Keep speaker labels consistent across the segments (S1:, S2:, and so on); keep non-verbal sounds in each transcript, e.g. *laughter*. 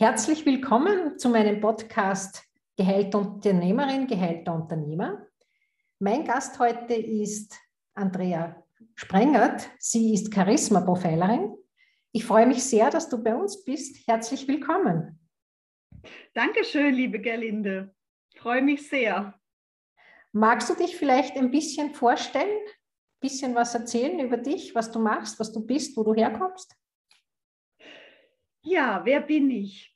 S1: Herzlich willkommen zu meinem Podcast Gehalt Unternehmerin, Gehälter Unternehmer. Mein Gast heute ist Andrea Sprengert. Sie ist Charisma-Profilerin. Ich freue mich sehr, dass du bei uns bist. Herzlich willkommen.
S2: Dankeschön, liebe Gerlinde. Ich freue mich sehr.
S1: Magst du dich vielleicht ein bisschen vorstellen, ein bisschen was erzählen über dich, was du machst, was du bist, wo du herkommst?
S2: Ja, wer bin ich?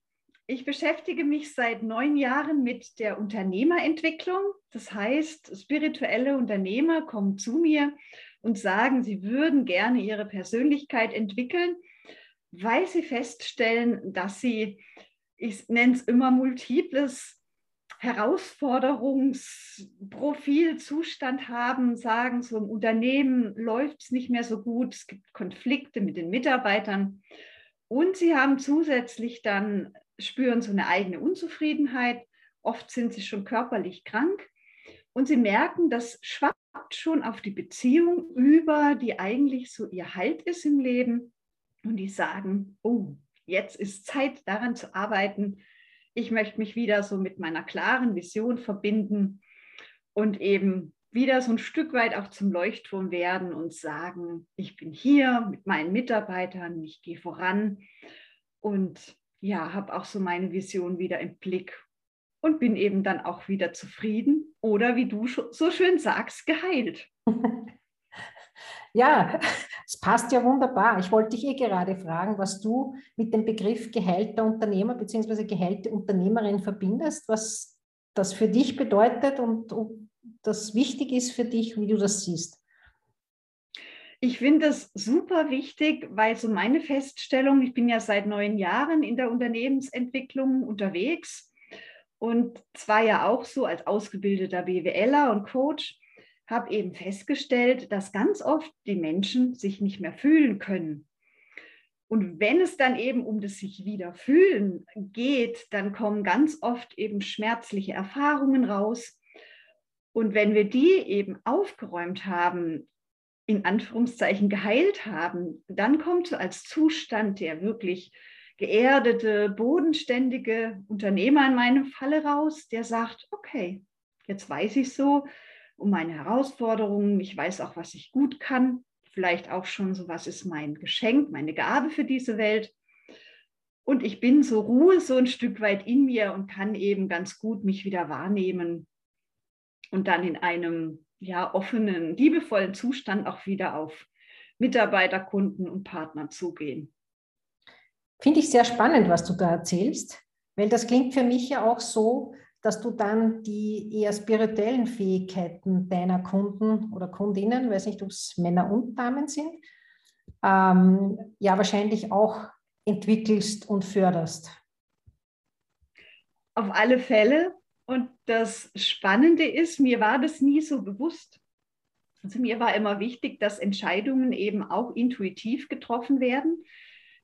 S2: Ich beschäftige mich seit neun Jahren mit der Unternehmerentwicklung. Das heißt, spirituelle Unternehmer kommen zu mir und sagen, sie würden gerne ihre Persönlichkeit entwickeln, weil sie feststellen, dass sie, ich nenne es immer multiples Herausforderungsprofil, Zustand haben, sagen, so im Unternehmen läuft es nicht mehr so gut, es gibt Konflikte mit den Mitarbeitern und sie haben zusätzlich dann, spüren so eine eigene Unzufriedenheit. Oft sind sie schon körperlich krank. Und sie merken, das schwappt schon auf die Beziehung über, die eigentlich so ihr Halt ist im Leben. Und die sagen, oh, jetzt ist Zeit daran zu arbeiten. Ich möchte mich wieder so mit meiner klaren Vision verbinden und eben wieder so ein Stück weit auch zum Leuchtturm werden und sagen, ich bin hier mit meinen Mitarbeitern, ich gehe voran und ja, habe auch so meine Vision wieder im Blick und bin eben dann auch wieder zufrieden oder wie du so schön sagst, geheilt. *laughs*
S1: Ja, *laughs* es passt ja wunderbar. Ich wollte dich eh gerade fragen, was du mit dem Begriff geheilter Unternehmer bzw. geheilte Unternehmerin verbindest, was das für dich bedeutet und, und das wichtig ist für dich, wie du das siehst?
S2: Ich finde das super wichtig, weil so meine Feststellung, ich bin ja seit neun Jahren in der Unternehmensentwicklung unterwegs und zwar ja auch so als ausgebildeter BWLer und Coach, habe eben festgestellt, dass ganz oft die Menschen sich nicht mehr fühlen können. Und wenn es dann eben um das sich wieder fühlen geht, dann kommen ganz oft eben schmerzliche Erfahrungen raus, und wenn wir die eben aufgeräumt haben, in Anführungszeichen geheilt haben, dann kommt so als Zustand der wirklich geerdete, bodenständige Unternehmer in meinem Falle raus, der sagt, okay, jetzt weiß ich so um meine Herausforderungen, ich weiß auch, was ich gut kann, vielleicht auch schon so, was ist mein Geschenk, meine Gabe für diese Welt. Und ich bin so Ruhe so ein Stück weit in mir und kann eben ganz gut mich wieder wahrnehmen und dann in einem ja, offenen, liebevollen Zustand auch wieder auf Mitarbeiter, Kunden und Partner zugehen.
S1: Finde ich sehr spannend, was du da erzählst, weil das klingt für mich ja auch so, dass du dann die eher spirituellen Fähigkeiten deiner Kunden oder Kundinnen, weiß nicht, ob es Männer und Damen sind, ähm, ja wahrscheinlich auch entwickelst und förderst.
S2: Auf alle Fälle. Und das Spannende ist, mir war das nie so bewusst. Also mir war immer wichtig, dass Entscheidungen eben auch intuitiv getroffen werden.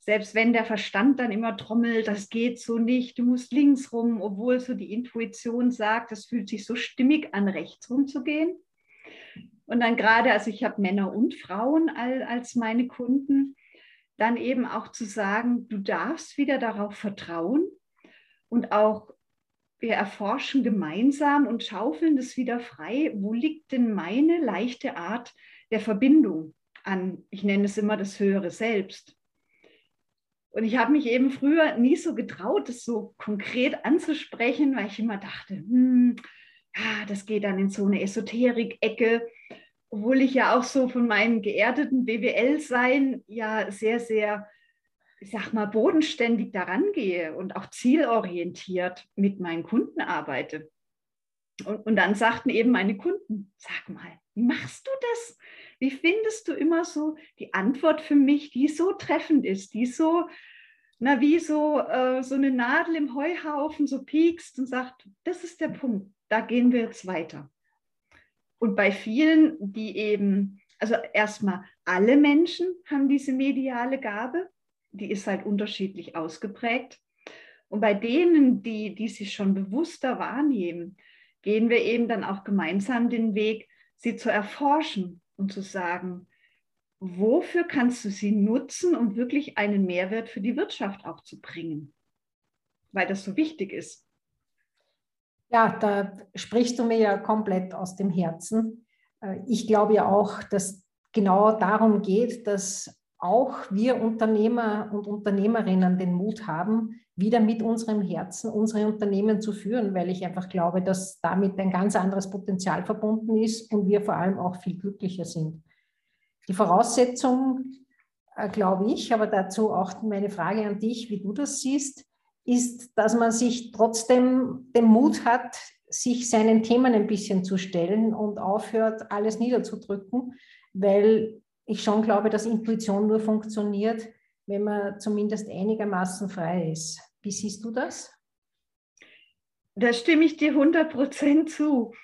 S2: Selbst wenn der Verstand dann immer trommelt, das geht so nicht, du musst links rum, obwohl so die Intuition sagt, das fühlt sich so stimmig an, rechts rum zu gehen. Und dann gerade, also ich habe Männer und Frauen als meine Kunden, dann eben auch zu sagen, du darfst wieder darauf vertrauen und auch wir erforschen gemeinsam und schaufeln das wieder frei. Wo liegt denn meine leichte Art der Verbindung an, ich nenne es immer das höhere Selbst? Und ich habe mich eben früher nie so getraut, das so konkret anzusprechen, weil ich immer dachte, hm, ja, das geht dann in so eine Esoterik-Ecke, obwohl ich ja auch so von meinem geerdeten BWL-Sein ja sehr, sehr ich sag mal, bodenständig daran gehe und auch zielorientiert mit meinen Kunden arbeite. Und, und dann sagten eben meine Kunden, sag mal, wie machst du das? Wie findest du immer so die Antwort für mich, die so treffend ist, die so, na, wie so, äh, so eine Nadel im Heuhaufen so piekst und sagt, das ist der Punkt, da gehen wir jetzt weiter. Und bei vielen, die eben, also erstmal alle Menschen haben diese mediale Gabe, die ist halt unterschiedlich ausgeprägt. Und bei denen, die, die sich schon bewusster wahrnehmen, gehen wir eben dann auch gemeinsam den Weg, sie zu erforschen und zu sagen, wofür kannst du sie nutzen, um wirklich einen Mehrwert für die Wirtschaft auch zu bringen? weil das so wichtig ist.
S1: Ja, da sprichst du mir ja komplett aus dem Herzen. Äh, ich glaube ja auch, dass genau darum geht, dass auch wir Unternehmer und Unternehmerinnen den Mut haben, wieder mit unserem Herzen unsere Unternehmen zu führen, weil ich einfach glaube, dass damit ein ganz anderes Potenzial verbunden ist und wir vor allem auch viel glücklicher sind. Die Voraussetzung, äh, glaube ich, aber dazu auch meine Frage an dich, wie du das siehst, ist, dass man sich trotzdem den Mut hat, sich seinen Themen ein bisschen zu stellen und aufhört, alles niederzudrücken, weil ich schon glaube, dass Intuition nur funktioniert, wenn man zumindest einigermaßen frei ist. Wie siehst du das?
S2: Da stimme ich dir 100 Prozent zu.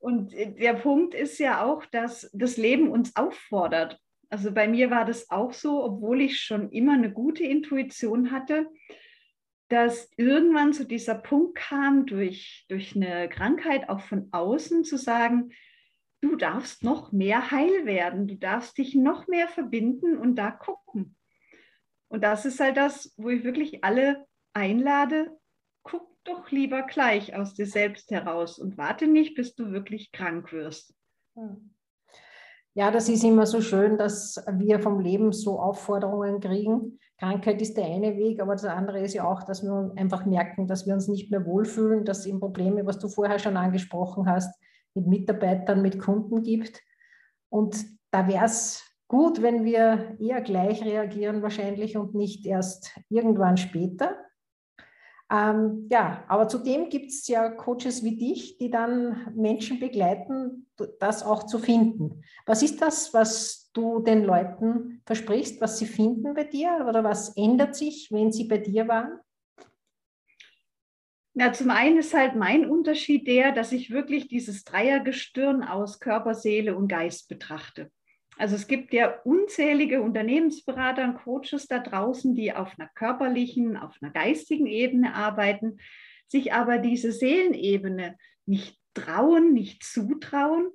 S2: Und der Punkt ist ja auch, dass das Leben uns auffordert. Also bei mir war das auch so, obwohl ich schon immer eine gute Intuition hatte, dass irgendwann zu dieser Punkt kam, durch, durch eine Krankheit auch von außen zu sagen, du darfst noch mehr heil werden, du darfst dich noch mehr verbinden und da gucken. Und das ist halt das, wo ich wirklich alle einlade, guck doch lieber gleich aus dir selbst heraus und warte nicht, bis du wirklich krank wirst.
S1: Ja, das ist immer so schön, dass wir vom Leben so Aufforderungen kriegen. Krankheit ist der eine Weg, aber das andere ist ja auch, dass wir einfach merken, dass wir uns nicht mehr wohlfühlen, dass eben Probleme, was du vorher schon angesprochen hast, mit Mitarbeitern, mit Kunden gibt. Und da wäre es gut, wenn wir eher gleich reagieren wahrscheinlich und nicht erst irgendwann später. Ähm, ja, aber zudem gibt es ja Coaches wie dich, die dann Menschen begleiten, das auch zu finden. Was ist das, was du den Leuten versprichst, was sie finden bei dir oder was ändert sich, wenn sie bei dir waren?
S2: Na, zum einen ist halt mein Unterschied der, dass ich wirklich dieses Dreiergestirn aus Körper, Seele und Geist betrachte. Also es gibt ja unzählige Unternehmensberater und Coaches da draußen, die auf einer körperlichen, auf einer geistigen Ebene arbeiten, sich aber diese Seelenebene nicht trauen, nicht zutrauen.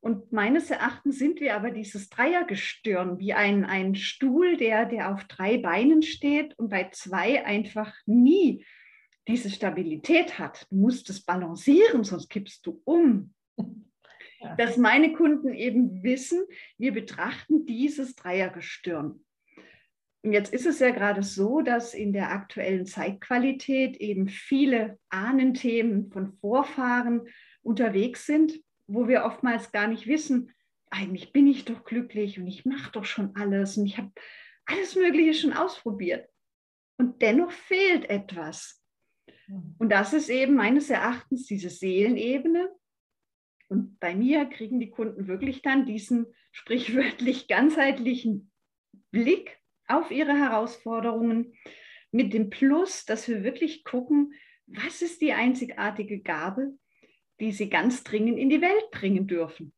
S2: Und meines Erachtens sind wir aber dieses Dreiergestirn, wie ein, ein Stuhl, der, der auf drei Beinen steht und bei zwei einfach nie diese Stabilität hat. Du musst es balancieren, sonst kippst du um. *laughs* Dass meine Kunden eben wissen, wir betrachten dieses Dreiergestirn. Und jetzt ist es ja gerade so, dass in der aktuellen Zeitqualität eben viele Ahnenthemen von Vorfahren unterwegs sind, wo wir oftmals gar nicht wissen, eigentlich bin ich doch glücklich und ich mache doch schon alles und ich habe alles Mögliche schon ausprobiert. Und dennoch fehlt etwas. Mhm. Und das ist eben meines Erachtens diese Seelenebene. Und bei mir kriegen die Kunden wirklich dann diesen sprichwörtlich ganzheitlichen Blick auf ihre Herausforderungen mit dem Plus, dass wir wirklich gucken, was ist die einzigartige Gabe, die sie ganz dringend in die Welt bringen dürfen.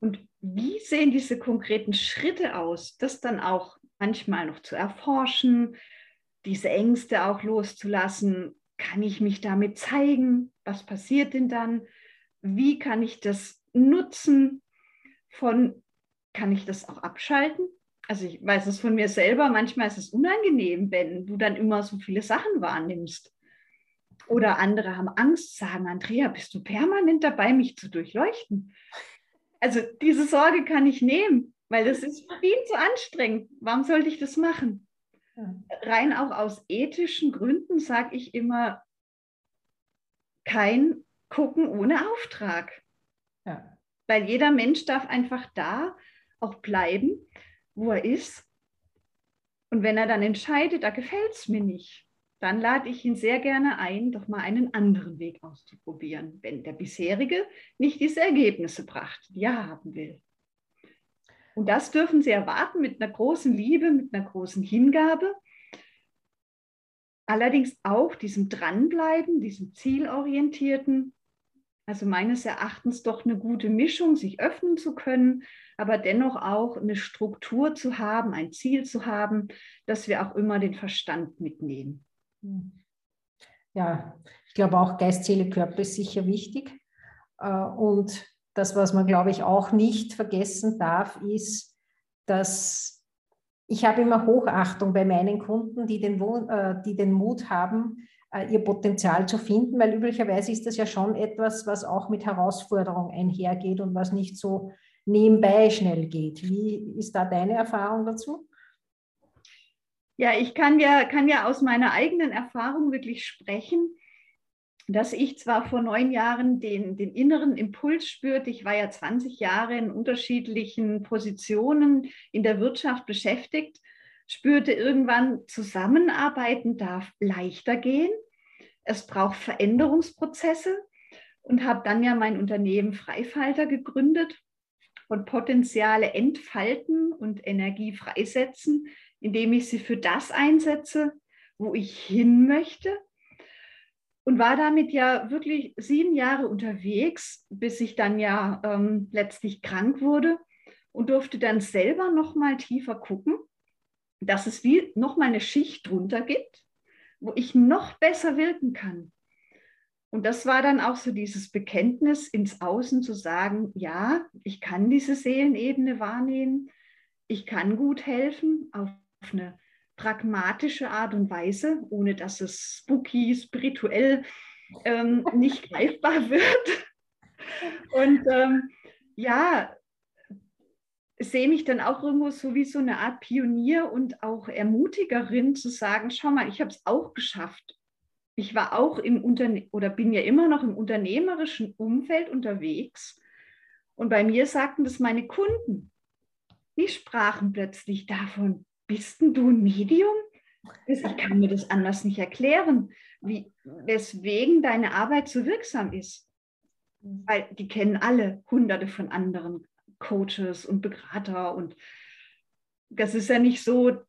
S2: Und wie sehen diese konkreten Schritte aus, das dann auch manchmal noch zu erforschen, diese Ängste auch loszulassen kann ich mich damit zeigen? Was passiert denn dann? Wie kann ich das nutzen? Von, kann ich das auch abschalten? Also ich weiß es von mir selber, manchmal ist es unangenehm, wenn du dann immer so viele Sachen wahrnimmst. Oder andere haben Angst, sagen, Andrea, bist du permanent dabei, mich zu durchleuchten? Also diese Sorge kann ich nehmen, weil das ist viel zu anstrengend. Warum sollte ich das machen? Rein auch aus ethischen Gründen sage ich immer, kein Gucken ohne Auftrag. Ja. Weil jeder Mensch darf einfach da auch bleiben, wo er ist. Und wenn er dann entscheidet, da gefällt es mir nicht, dann lade ich ihn sehr gerne ein, doch mal einen anderen Weg auszuprobieren, wenn der bisherige nicht diese Ergebnisse brachte, die er haben will. Und das dürfen Sie erwarten mit einer großen Liebe, mit einer großen Hingabe. Allerdings auch diesem Dranbleiben, diesem Zielorientierten. Also meines Erachtens doch eine gute Mischung, sich öffnen zu können, aber dennoch auch eine Struktur zu haben, ein Ziel zu haben, dass wir auch immer den Verstand mitnehmen.
S1: Ja, ich glaube auch Geist, Seele, Körper ist sicher wichtig. Äh, und das, was man, glaube ich, auch nicht vergessen darf, ist, dass ich habe immer Hochachtung bei meinen Kunden, die den, äh, die den Mut haben, äh, ihr Potenzial zu finden, weil üblicherweise ist das ja schon etwas, was auch mit Herausforderungen einhergeht und was nicht so nebenbei schnell geht. Wie ist da deine Erfahrung dazu?
S2: Ja, ich kann ja, kann ja aus meiner eigenen Erfahrung wirklich sprechen, dass ich zwar vor neun Jahren den, den inneren Impuls spürte, ich war ja 20 Jahre in unterschiedlichen Positionen in der Wirtschaft beschäftigt, spürte irgendwann, zusammenarbeiten darf leichter gehen. Es braucht Veränderungsprozesse und habe dann ja mein Unternehmen Freifalter gegründet und Potenziale entfalten und Energie freisetzen, indem ich sie für das einsetze, wo ich hin möchte. Und war damit ja wirklich sieben Jahre unterwegs, bis ich dann ja ähm, letztlich krank wurde und durfte dann selber noch mal tiefer gucken, dass es wie noch mal eine Schicht drunter gibt, wo ich noch besser wirken kann. Und das war dann auch so dieses Bekenntnis ins Außen zu sagen, ja, ich kann diese Seelenebene wahrnehmen, ich kann gut helfen auf eine pragmatische Art und Weise, ohne dass es spooky, spirituell ähm, nicht *laughs* greifbar wird. Und ähm, ja, sehe mich dann auch irgendwo so wie so eine Art Pionier und auch Ermutigerin zu sagen, schau mal, ich habe es auch geschafft. Ich war auch im Unterne oder bin ja immer noch im unternehmerischen Umfeld unterwegs. Und bei mir sagten das meine Kunden. Die sprachen plötzlich davon, bist denn du ein Medium? Ich kann mir das anders nicht erklären, wie, weswegen deine Arbeit so wirksam ist. Weil die kennen alle hunderte von anderen Coaches und Berater und das ist ja nicht so,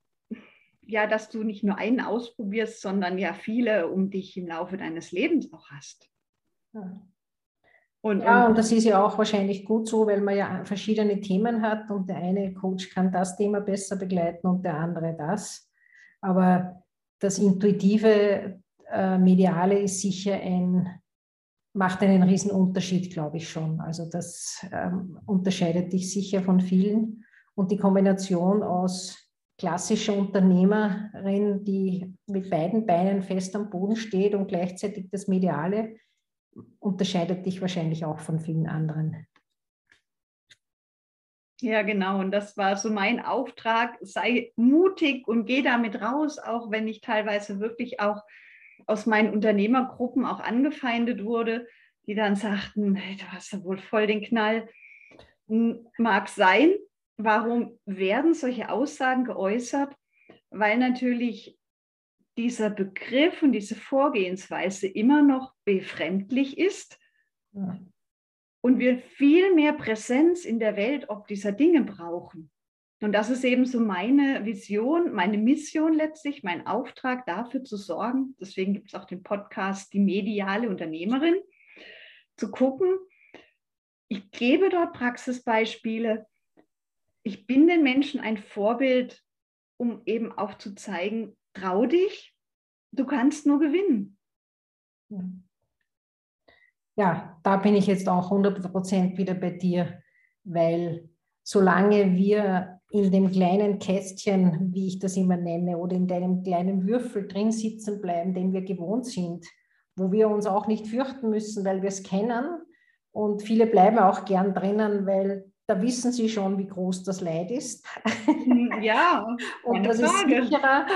S2: ja, dass du nicht nur einen ausprobierst, sondern ja viele um dich im Laufe deines Lebens auch hast.
S1: Ja. Und, ja, und das ist ja auch wahrscheinlich gut so, weil man ja verschiedene Themen hat und der eine Coach kann das Thema besser begleiten und der andere das. Aber das intuitive äh, Mediale ist sicher ein, macht einen riesen Unterschied, glaube ich schon. Also das ähm, unterscheidet dich sicher von vielen. Und die Kombination aus klassischer Unternehmerin, die mit beiden Beinen fest am Boden steht und gleichzeitig das Mediale, unterscheidet dich wahrscheinlich auch von vielen anderen.
S2: Ja, genau. Und das war so mein Auftrag. Sei mutig und geh damit raus, auch wenn ich teilweise wirklich auch aus meinen Unternehmergruppen auch angefeindet wurde, die dann sagten, hey, du hast ja wohl voll den Knall. Mag sein. Warum werden solche Aussagen geäußert? Weil natürlich dieser Begriff und diese Vorgehensweise immer noch befremdlich ist ja. und wir viel mehr Präsenz in der Welt ob dieser Dinge brauchen. Und das ist eben so meine Vision, meine Mission letztlich, mein Auftrag dafür zu sorgen. Deswegen gibt es auch den Podcast Die mediale Unternehmerin, zu gucken. Ich gebe dort Praxisbeispiele. Ich bin den Menschen ein Vorbild, um eben auch zu zeigen, trau dich, du kannst nur gewinnen.
S1: Ja, da bin ich jetzt auch 100% wieder bei dir, weil solange wir in dem kleinen Kästchen, wie ich das immer nenne, oder in deinem kleinen Würfel drin sitzen bleiben, den wir gewohnt sind, wo wir uns auch nicht fürchten müssen, weil wir es kennen. Und viele bleiben auch gern drinnen, weil da wissen sie schon, wie groß das Leid ist.
S2: Hm, ja, *laughs*
S1: und das Frage. ist sicherer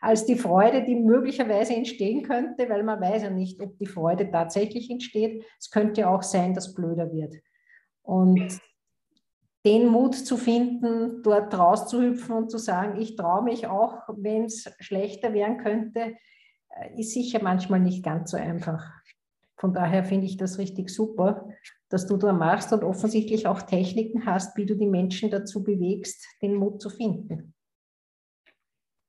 S1: als die Freude, die möglicherweise entstehen könnte, weil man weiß ja nicht, ob die Freude tatsächlich entsteht. Es könnte auch sein, dass blöder wird. Und den Mut zu finden, dort rauszuhüpfen und zu sagen, ich traue mich auch, wenn es schlechter werden könnte, äh, ist sicher manchmal nicht ganz so einfach. Von daher finde ich das richtig super, dass du da machst und offensichtlich auch Techniken hast, wie du die Menschen dazu bewegst, den Mut zu finden.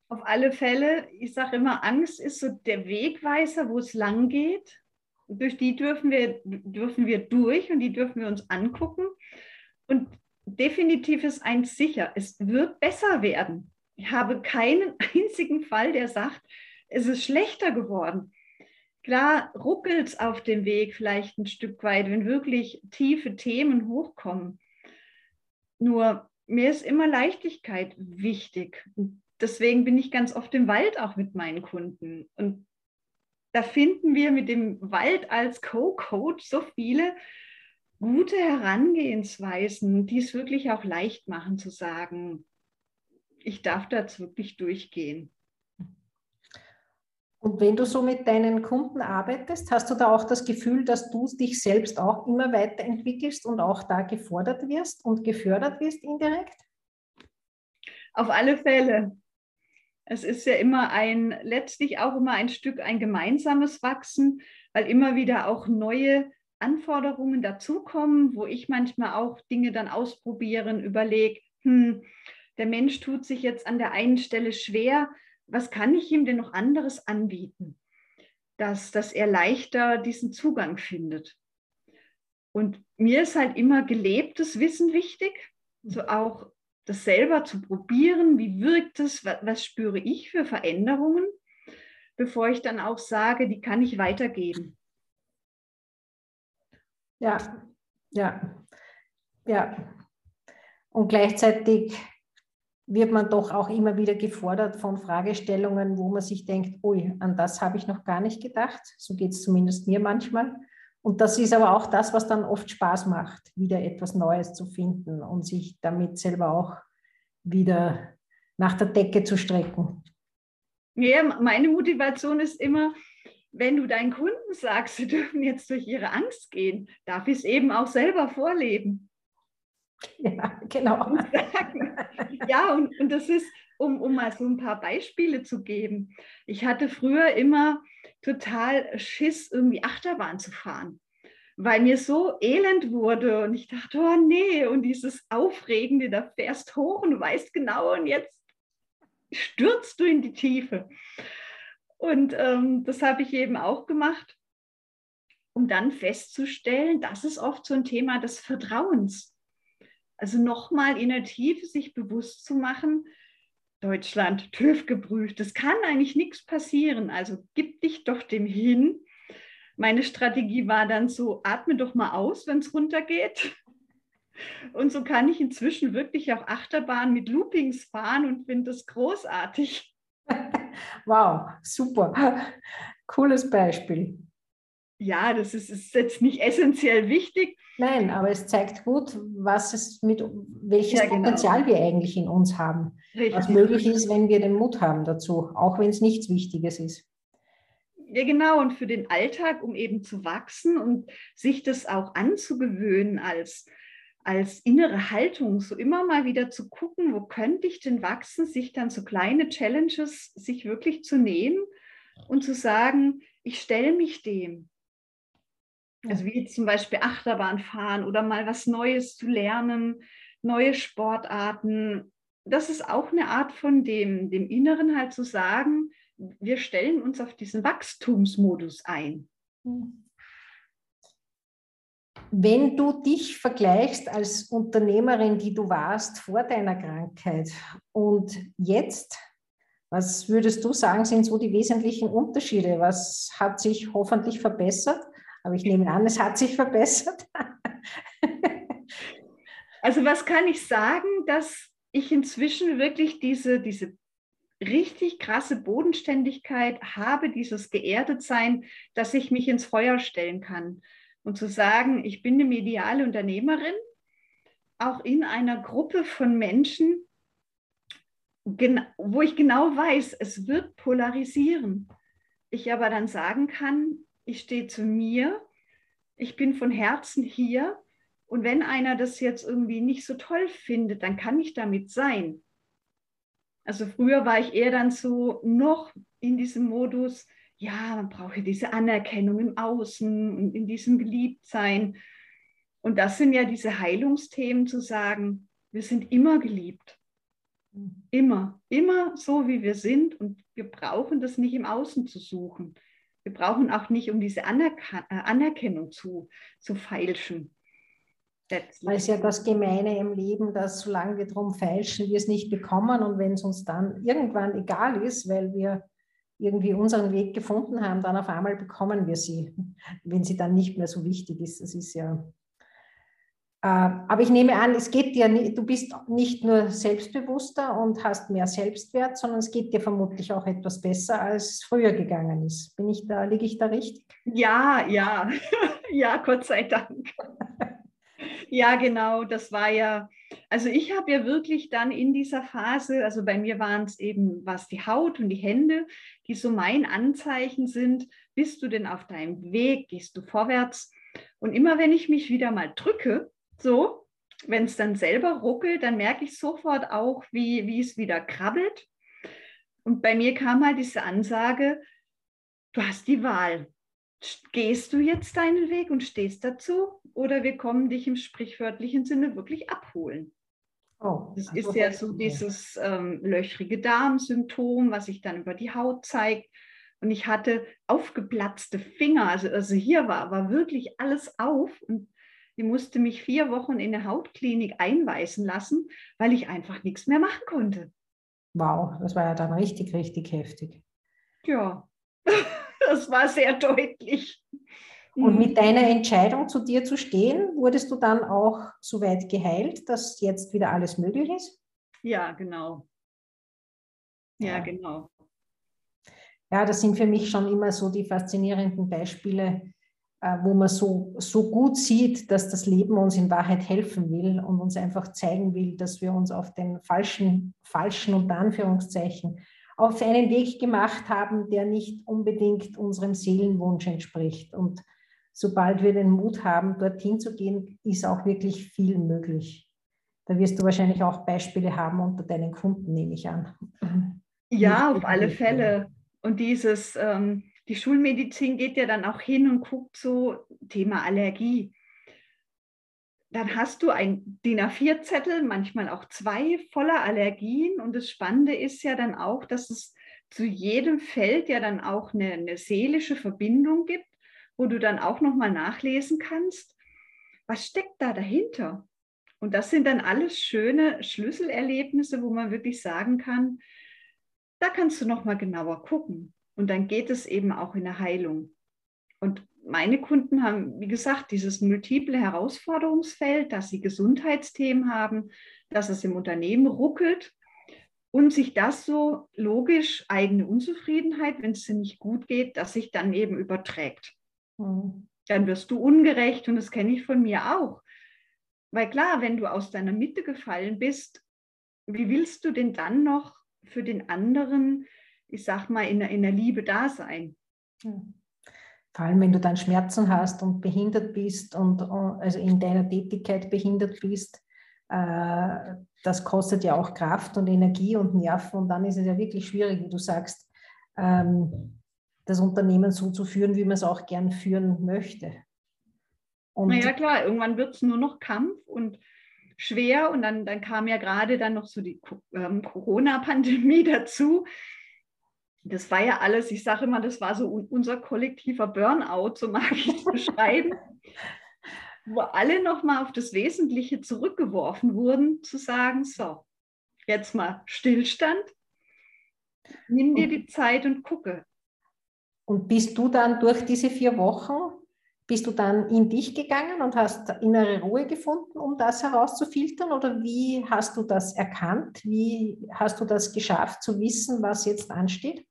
S2: Auf alle Fälle, ich sage immer, Angst ist so der Wegweiser, wo es lang geht. Durch die dürfen wir, dürfen wir durch und die dürfen wir uns angucken. Und definitiv ist eins sicher, es wird besser werden. Ich habe keinen *laughs* einzigen Fall, der sagt, es ist schlechter geworden. Klar ruckelt es auf dem Weg vielleicht ein Stück weit, wenn wirklich tiefe Themen hochkommen. Nur mir ist immer Leichtigkeit wichtig. Und deswegen bin ich ganz oft im Wald auch mit meinen Kunden. Und da finden wir mit dem Wald als Co-Coach so viele gute Herangehensweisen, die es wirklich auch leicht machen zu sagen, ich darf da wirklich durchgehen.
S1: Und wenn du so mit deinen Kunden arbeitest, hast du da auch das Gefühl, dass du dich selbst auch immer weiterentwickelst und auch da gefordert wirst und gefördert wirst indirekt?
S2: Auf alle Fälle. Es ist ja immer ein, letztlich auch immer ein Stück ein gemeinsames Wachsen, weil immer wieder auch neue Anforderungen dazukommen, wo ich manchmal auch Dinge dann ausprobieren, überlege, hm, der Mensch tut sich jetzt an der einen Stelle schwer, was kann ich ihm denn noch anderes anbieten, dass, dass er leichter diesen Zugang findet. Und mir ist halt immer gelebtes Wissen wichtig, so auch das selber zu probieren, wie wirkt es, was, was spüre ich für Veränderungen, bevor ich dann auch sage, die kann ich weitergeben.
S1: Ja, ja, ja. Und gleichzeitig wird man doch auch immer wieder gefordert von Fragestellungen, wo man sich denkt, ui, an das habe ich noch gar nicht gedacht. So geht es zumindest mir manchmal. Und das ist aber auch das, was dann oft Spaß macht, wieder etwas Neues zu finden und sich damit selber auch wieder nach der Decke zu strecken.
S2: Ja, meine Motivation ist immer, wenn du deinen Kunden sagst, sie dürfen jetzt durch ihre Angst gehen, darf ich es eben auch selber vorleben. *laughs*
S1: Ja, genau. *laughs*
S2: ja, und, und das ist, um, um mal so ein paar Beispiele zu geben. Ich hatte früher immer total Schiss, irgendwie Achterbahn zu fahren, weil mir so elend wurde und ich dachte, oh nee, und dieses Aufregende, da fährst hoch und weißt genau, und jetzt stürzt du in die Tiefe. Und ähm, das habe ich eben auch gemacht, um dann festzustellen, das ist oft so ein Thema des Vertrauens. Also nochmal in der Tiefe sich bewusst zu machen, Deutschland, TÜV geprüft, es kann eigentlich nichts passieren. Also gib dich doch dem hin. Meine Strategie war dann so, atme doch mal aus, wenn es runtergeht. Und so kann ich inzwischen wirklich auch Achterbahn mit Loopings fahren und finde das großartig. *laughs*
S1: Wow, super. Cooles Beispiel.
S2: Ja, das ist, ist jetzt nicht essentiell wichtig,
S1: Nein, aber es zeigt gut, was es mit, welches ja, genau. Potenzial wir eigentlich in uns haben. Richtig. Was möglich ist, wenn wir den Mut haben dazu, auch wenn es nichts Wichtiges ist.
S2: Ja, genau. Und für den Alltag, um eben zu wachsen und sich das auch anzugewöhnen als, als innere Haltung, so immer mal wieder zu gucken, wo könnte ich denn wachsen, sich dann so kleine Challenges sich wirklich zu nehmen und zu sagen, ich stelle mich dem. Also wie zum Beispiel Achterbahn fahren oder mal was Neues zu lernen, neue Sportarten. Das ist auch eine Art von dem, dem Inneren halt zu sagen, wir stellen uns auf diesen Wachstumsmodus ein.
S1: Wenn du dich vergleichst als Unternehmerin, die du warst vor deiner Krankheit und jetzt, was würdest du sagen, sind so die wesentlichen Unterschiede? Was hat sich hoffentlich verbessert? Aber ich nehme an, es hat sich verbessert. *laughs*
S2: also was kann ich sagen, dass ich inzwischen wirklich diese, diese richtig krasse Bodenständigkeit habe, dieses Geerdetsein, dass ich mich ins Feuer stellen kann. Und zu sagen, ich bin eine mediale Unternehmerin, auch in einer Gruppe von Menschen, wo ich genau weiß, es wird polarisieren. Ich aber dann sagen kann, ich stehe zu mir, ich bin von Herzen hier und wenn einer das jetzt irgendwie nicht so toll findet, dann kann ich damit sein. Also früher war ich eher dann so noch in diesem Modus, ja, man braucht ja diese Anerkennung im Außen und in diesem Geliebtsein. Und das sind ja diese Heilungsthemen zu sagen, wir sind immer geliebt. Immer, immer so, wie wir sind und wir brauchen das nicht im Außen zu suchen. Wir brauchen auch nicht, um diese Anerk äh, Anerkennung zu, zu feilschen.
S1: Das ist ja das Gemeine im Leben, dass solange wir drum feilschen, wir es nicht bekommen und wenn es uns dann irgendwann egal ist, weil wir irgendwie unseren Weg gefunden haben, dann auf einmal bekommen wir sie, *laughs* wenn sie dann nicht mehr so wichtig ist. Das ist ja aber ich nehme an, es geht dir, du bist nicht nur selbstbewusster und hast mehr Selbstwert, sondern es geht dir vermutlich auch etwas besser, als es früher gegangen ist. Bin ich da, liege ich da richtig?
S2: Ja, ja, *laughs* ja, Gott sei Dank. *laughs* Ja, genau, das war ja, also ich habe ja wirklich dann in dieser Phase, also bei mir waren es eben was die Haut und die Hände, die so mein Anzeichen sind, bist du denn auf deinem Weg, gehst du vorwärts? Und immer wenn ich mich wieder mal drücke, so, wenn es dann selber ruckelt, dann merke ich sofort auch, wie, wie es wieder krabbelt. Und bei mir kam halt diese Ansage, du hast die Wahl. Gehst du jetzt deinen Weg und stehst dazu oder wir kommen dich im sprichwörtlichen Sinne wirklich abholen? Oh, das ist ja so dieses ähm, löchrige Darmsymptom, was sich dann über die Haut zeigt. Und ich hatte aufgeplatzte Finger. Also, also hier war, war wirklich alles auf. Und ich musste mich vier Wochen in eine Hautklinik einweisen lassen, weil ich einfach nichts mehr machen konnte.
S1: Wow, das war ja dann richtig, richtig heftig.
S2: Ja, *laughs* das war sehr deutlich.
S1: Und mit mhm. deiner Entscheidung, zu dir zu stehen, wurdest du dann auch so weit geheilt, dass jetzt wieder alles möglich ist?
S2: Ja, genau. Ja, ja, genau.
S1: Ja, das sind für mich schon immer so die faszinierenden Beispiele, wo man so, so gut sieht, dass das Leben uns in Wahrheit helfen will und uns einfach zeigen will, dass wir uns auf den falschen, falschen und Anführungszeichen auf einen Weg gemacht haben, der nicht unbedingt unserem Seelenwunsch entspricht. Und sobald wir den Mut haben, dorthin zu gehen, ist auch wirklich viel möglich. Da wirst du wahrscheinlich auch Beispiele haben unter deinen Kunden, nehme ich an.
S2: Ja, auf alle Fälle. Und dieses, ähm, die Schulmedizin geht ja dann auch hin und guckt so Thema Allergie. Dann hast du ein DIN A4-Zettel, manchmal auch zwei voller Allergien. Und das Spannende ist ja dann auch, dass es zu jedem Feld ja dann auch eine, eine seelische Verbindung gibt, wo du dann auch nochmal nachlesen kannst, was steckt da dahinter? Und das sind dann alles schöne Schlüsselerlebnisse, wo man wirklich sagen kann, da kannst du nochmal genauer gucken. Und dann geht es eben auch in der Heilung. Und meine Kunden haben, wie gesagt, dieses multiple Herausforderungsfeld, dass sie Gesundheitsthemen haben, dass es im Unternehmen ruckelt und sich das so logisch, eigene Unzufriedenheit, wenn es dir nicht gut geht, dass sich dann eben überträgt. Mhm. Dann wirst du ungerecht und das kenne ich von mir auch. Weil klar, wenn du aus deiner Mitte gefallen bist, wie willst du denn dann noch für den anderen ich sag mal, in, in der Liebe da sein.
S1: Vor allem, wenn du dann Schmerzen hast und behindert bist und also in deiner Tätigkeit behindert bist, äh, das kostet ja auch Kraft und Energie und Nerven und dann ist es ja wirklich schwierig, wie du sagst, ähm, das Unternehmen so zu führen, wie man es auch gern führen möchte.
S2: Und naja, klar, irgendwann wird es nur noch Kampf und schwer und dann, dann kam ja gerade dann noch so die ähm, Corona-Pandemie *laughs* dazu das war ja alles, ich sage immer, das war so unser kollektiver Burnout, so mag ich es *laughs* beschreiben, wo alle nochmal auf das Wesentliche zurückgeworfen wurden, zu sagen, so, jetzt mal Stillstand, nimm dir die Zeit und gucke.
S1: Und bist du dann durch diese vier Wochen, bist du dann in dich gegangen und hast innere Ruhe gefunden, um das herauszufiltern? Oder wie hast du das erkannt? Wie hast du das geschafft zu wissen, was jetzt ansteht?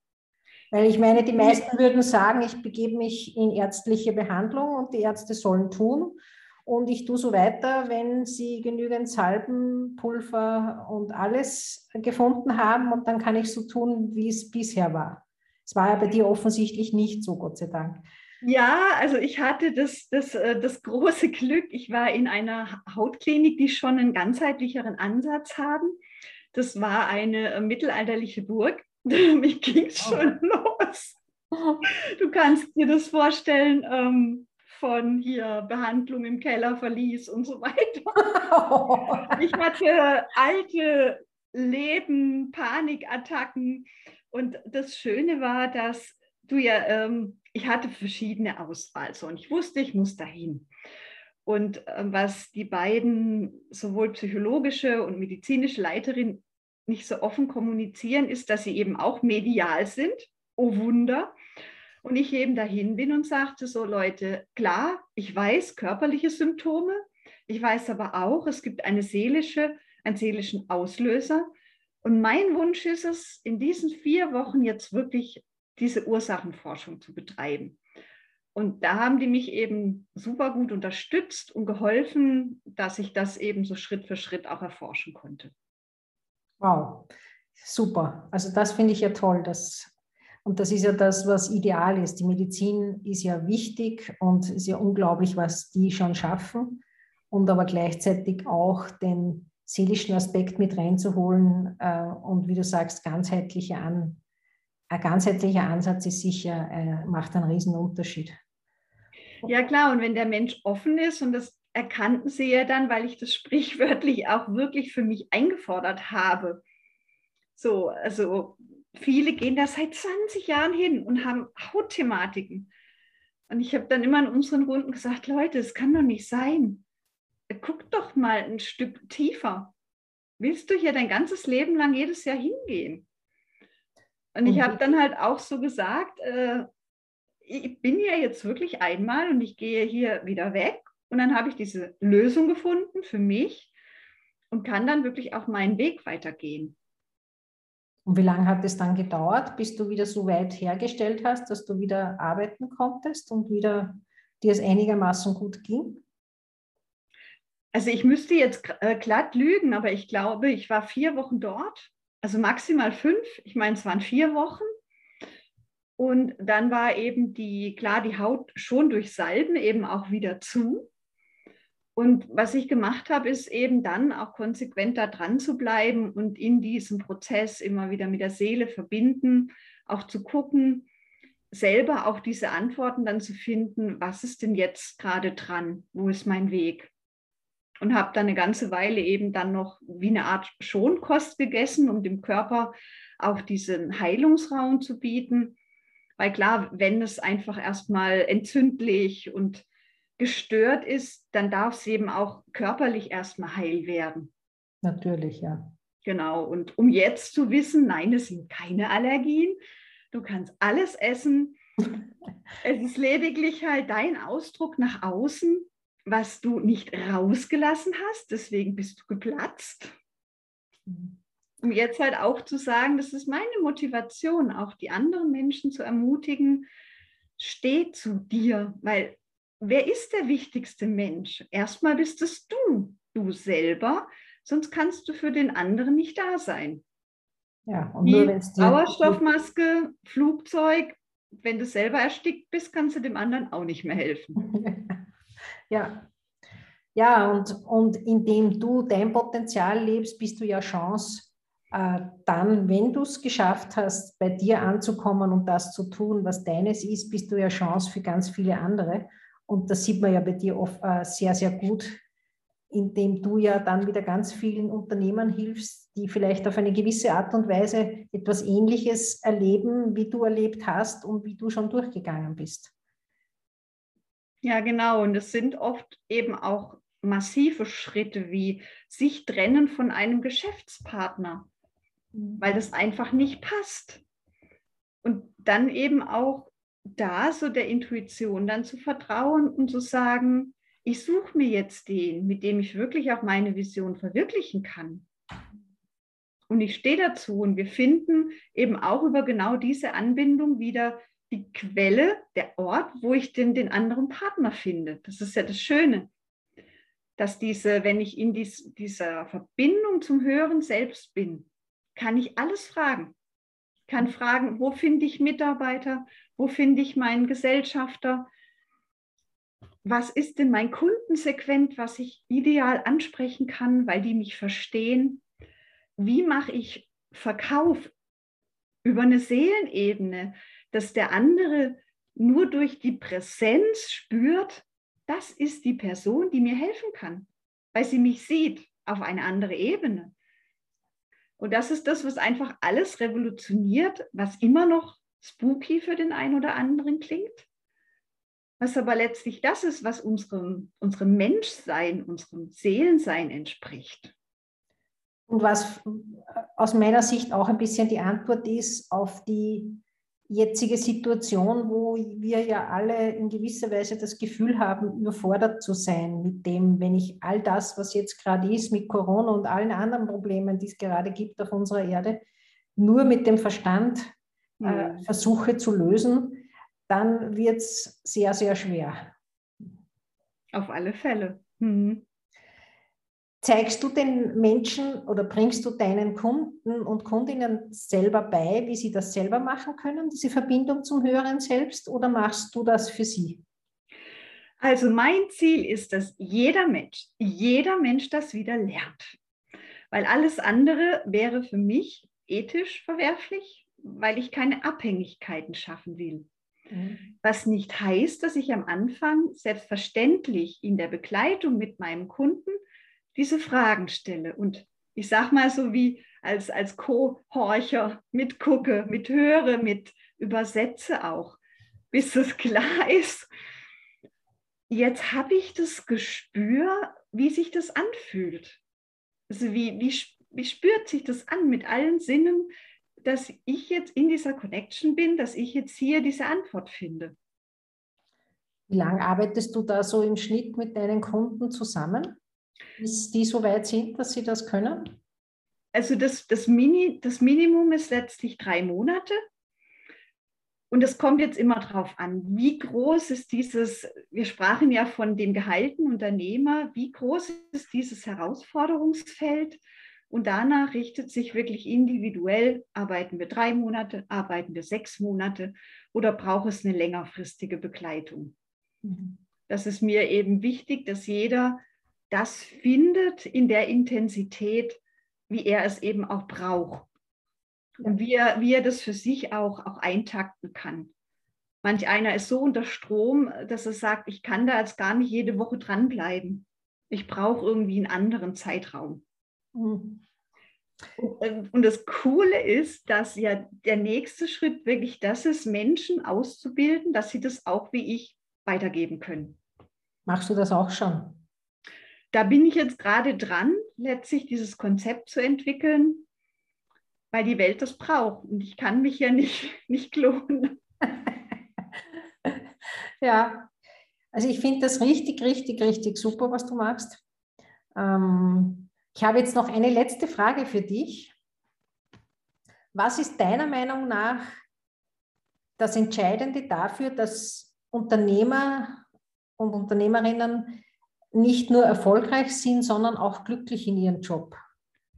S1: Weil ich meine, die meisten würden sagen, ich begebe mich in ärztliche Behandlung und die Ärzte sollen tun. Und ich tue so weiter, wenn sie genügend Salben, Pulver und alles gefunden haben. Und dann kann ich so tun, wie es bisher war. Es war ja bei dir offensichtlich nicht so, Gott sei Dank.
S2: Ja, also ich hatte das, das, äh, das große Glück, ich war in einer Hautklinik, die schon einen ganzheitlicheren Ansatz haben. Das war eine äh, mittelalterliche Burg *laughs* Mich ging es oh. schon *laughs* los. Du kannst dir das vorstellen, ähm, von hier Behandlung im Keller, Verlies und so weiter. *laughs* Ich hatte alte Leben, Panikattacken. Und das Schöne war, dass du ja, ähm, ich hatte verschiedene Auswahl. So, und ich wusste, ich muss dahin. Und äh, was die beiden, sowohl psychologische und medizinische Leiterin nicht so offen kommunizieren, ist, dass sie eben auch medial sind. Oh Wunder. Und ich eben dahin bin und sagte so, Leute, klar, ich weiß körperliche Symptome. Ich weiß aber auch, es gibt eine seelische, einen seelischen Auslöser. Und mein Wunsch ist es, in diesen vier Wochen jetzt wirklich diese Ursachenforschung zu betreiben. Und da haben die mich eben super gut unterstützt und geholfen, dass ich das eben so Schritt für Schritt auch erforschen konnte.
S1: Wow, super. Also das finde ich ja toll. Dass, und das ist ja das, was ideal ist. Die Medizin ist ja wichtig und ist ja unglaublich, was die schon schaffen. Und aber gleichzeitig auch den seelischen Aspekt mit reinzuholen äh, und wie du sagst, ganzheitliche An, ein ganzheitlicher Ansatz ist sicher, äh, macht einen riesen Unterschied.
S2: Ja klar, und wenn der Mensch offen ist, und das erkannten sie ja dann, weil ich das sprichwörtlich auch wirklich für mich eingefordert habe. So, also viele gehen da seit 20 Jahren hin und haben Hautthematiken. Und ich habe dann immer in unseren Runden gesagt, Leute, es kann doch nicht sein. Guck doch mal ein Stück tiefer. Willst du hier dein ganzes Leben lang jedes Jahr hingehen? Und ich habe dann halt auch so gesagt, äh, ich bin ja jetzt wirklich einmal und ich gehe hier wieder weg und dann habe ich diese Lösung gefunden für mich und kann dann wirklich auch meinen Weg weitergehen.
S1: Und wie lange hat es dann gedauert, bis du wieder so weit hergestellt hast, dass du wieder arbeiten konntest und wieder dir es einigermaßen gut ging?
S2: Also ich müsste jetzt äh, glatt lügen, aber ich glaube, ich war vier Wochen dort, also maximal fünf. Ich meine, es waren vier Wochen. Und dann war eben die, klar, die Haut schon durch Salben eben auch wieder zu. Und was ich gemacht habe, ist eben dann auch konsequent da dran zu bleiben und in diesem Prozess immer wieder mit der Seele verbinden, auch zu gucken, selber auch diese Antworten dann zu finden, was ist denn jetzt gerade dran, wo ist mein Weg? Und habe dann eine ganze Weile eben dann noch wie eine Art Schonkost gegessen, um dem Körper auch diesen Heilungsraum zu bieten. Weil klar, wenn es einfach erstmal entzündlich und gestört ist, dann darf es eben auch körperlich erstmal heil werden.
S1: Natürlich, ja.
S2: Genau. Und um jetzt zu wissen, nein, es sind keine Allergien. Du kannst alles essen. *laughs* es ist lediglich halt dein Ausdruck nach außen, was du nicht rausgelassen hast. Deswegen bist du geplatzt. Mhm. Um jetzt halt auch zu sagen, das ist meine Motivation, auch die anderen Menschen zu ermutigen, steh zu dir, weil wer ist der wichtigste Mensch? Erstmal bist es du, du selber, sonst kannst du für den anderen nicht da sein. Ja, und nur wenn Sauerstoffmaske, Flugzeug, wenn du selber erstickt bist, kannst du dem anderen auch nicht mehr helfen. *laughs*
S1: ja. Ja, und, und indem du dein Potenzial lebst, bist du ja Chance, äh, dann, wenn du es geschafft hast, bei dir anzukommen und das zu tun, was deines ist, bist du ja Chance für ganz viele andere. Und das sieht man ja bei dir oft, äh, sehr, sehr gut, indem du ja dann wieder ganz vielen Unternehmern hilfst, die vielleicht auf eine gewisse Art und Weise etwas Ähnliches erleben, wie du erlebt hast und wie du schon durchgegangen bist.
S2: Ja, genau. Und es sind oft eben auch massive Schritte wie sich trennen von einem Geschäftspartner, weil das einfach nicht passt. Und dann eben auch da so der Intuition dann zu vertrauen und zu sagen, ich suche mir jetzt den, mit dem ich wirklich auch meine Vision verwirklichen kann. Und ich stehe dazu und wir finden eben auch über genau diese Anbindung wieder die Quelle, der Ort, wo ich den, den anderen Partner finde. Das ist ja das Schöne, dass diese, wenn ich in dies, dieser Verbindung zum Höheren Selbst bin, kann ich alles fragen kann fragen, wo finde ich Mitarbeiter, wo finde ich meinen Gesellschafter, was ist denn mein Kundensegment, was ich ideal ansprechen kann, weil die mich verstehen, wie mache ich Verkauf über eine Seelenebene, dass der andere nur durch die Präsenz spürt, das ist die Person, die mir helfen kann, weil sie mich sieht auf eine andere Ebene. Und das ist das, was einfach alles revolutioniert, was immer noch spooky für den einen oder anderen klingt. Was aber letztlich das ist, was unserem, unserem Menschsein, unserem Seelensein entspricht.
S1: Und was aus meiner Sicht auch ein bisschen die Antwort ist auf die jetzige Situation, wo wir ja alle in gewisser Weise das Gefühl haben, überfordert zu sein mit dem, wenn ich all das, was jetzt gerade ist, mit Corona und allen anderen Problemen, die es gerade gibt auf unserer Erde, nur mit dem Verstand äh, versuche zu lösen, dann wird es sehr, sehr schwer.
S2: Auf alle Fälle. Mhm.
S1: Zeigst du den Menschen oder bringst du deinen Kunden und Kundinnen selber bei, wie sie das selber machen können, diese Verbindung zum höheren Selbst, oder machst du das für sie?
S2: Also mein Ziel ist, dass jeder Mensch, jeder Mensch das wieder lernt. Weil alles andere wäre für mich ethisch verwerflich, weil ich keine Abhängigkeiten schaffen will. Mhm. Was nicht heißt, dass ich am Anfang selbstverständlich in der Begleitung mit meinem Kunden diese Fragen stelle und ich sag mal so wie als, als Co-Horcher mitgucke, mithöre, mit übersetze auch, bis es *laughs* klar ist. Jetzt habe ich das Gespür, wie sich das anfühlt. Also wie, wie, wie spürt sich das an mit allen Sinnen, dass ich jetzt in dieser Connection bin, dass ich jetzt hier diese Antwort finde.
S1: Wie lange arbeitest du da so im Schnitt mit deinen Kunden zusammen, bis die so weit sind, dass sie das können?
S2: Also das, das, Mini, das Minimum ist letztlich drei Monate. Und es kommt jetzt immer darauf an, wie groß ist dieses, wir sprachen ja von dem gehaltenen Unternehmer, wie groß ist dieses Herausforderungsfeld und danach richtet sich wirklich individuell, arbeiten wir drei Monate, arbeiten wir sechs Monate oder braucht es eine längerfristige Begleitung. Mhm. Das ist mir eben wichtig, dass jeder das findet in der Intensität, wie er es eben auch braucht. Und wie er, wie er das für sich auch, auch eintakten kann. Manch einer ist so unter Strom, dass er sagt, ich kann da jetzt gar nicht jede Woche dranbleiben. Ich brauche irgendwie einen anderen Zeitraum. Mhm. Und das Coole ist, dass ja der nächste Schritt wirklich das ist, Menschen auszubilden, dass sie das auch wie ich weitergeben können.
S1: Machst du das auch schon?
S2: Da bin ich jetzt gerade dran, letztlich dieses Konzept zu entwickeln, weil die Welt das braucht. Und ich kann mich ja nicht, *laughs* nicht klonen. *laughs*
S1: ja, also ich finde das richtig, richtig, richtig super, was du machst. Ähm, ich habe jetzt noch eine letzte Frage für dich. Was ist deiner Meinung nach das Entscheidende dafür, dass Unternehmer und Unternehmerinnen nicht nur erfolgreich sind, sondern auch glücklich in ihrem Job?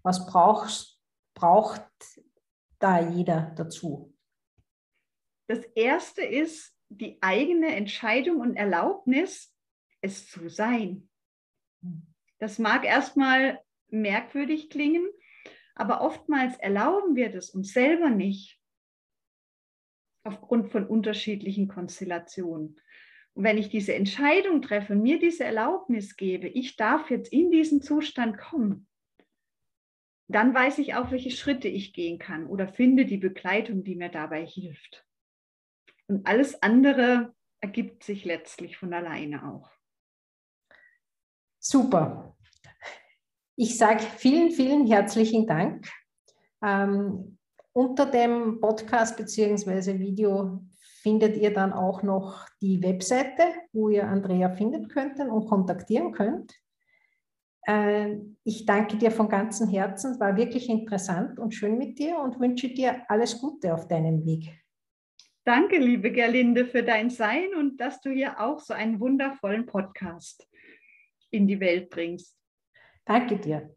S1: Was brauchst, braucht da jeder dazu?
S2: Das Erste ist die eigene Entscheidung und Erlaubnis, es zu sein. Hm. Das mag erstmal merkwürdig klingen, aber oftmals erlauben wir das uns selber nicht aufgrund von unterschiedlichen Konstellationen. Und wenn ich diese Entscheidung treffe, mir diese Erlaubnis gebe, ich darf jetzt in diesen Zustand kommen, dann weiß ich auch, welche Schritte ich gehen kann oder finde die Begleitung, die mir dabei hilft. Und alles andere ergibt sich letztlich von alleine auch.
S1: Super. Ich sage vielen, vielen herzlichen Dank. Ähm, unter dem Podcast bzw. Video findet ihr dann auch noch die Webseite, wo ihr Andrea finden könnt und kontaktieren könnt. Äh, ich danke dir von ganzem Herzen, war wirklich interessant und schön mit dir und wünsche dir alles Gute auf deinem Weg.
S2: Danke, liebe Gerlinde, für dein Sein und dass du hier auch so einen wundervollen Podcast in die Welt bringst.
S1: Danke dir.